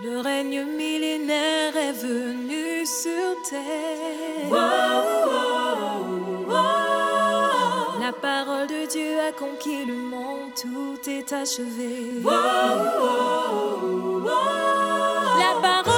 Le règne millénaire est venu sur terre. La parole de Dieu a conquis le monde, tout est achevé. La parole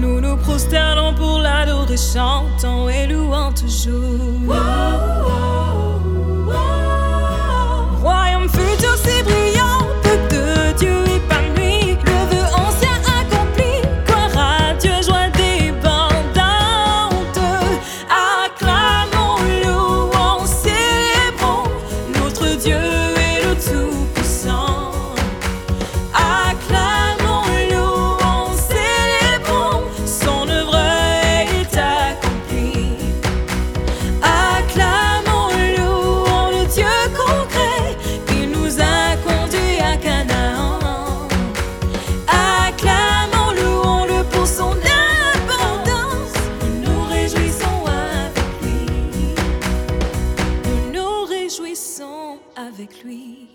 Nous nous prosternons pour l'adorer, chantant et louant toujours. avec lui.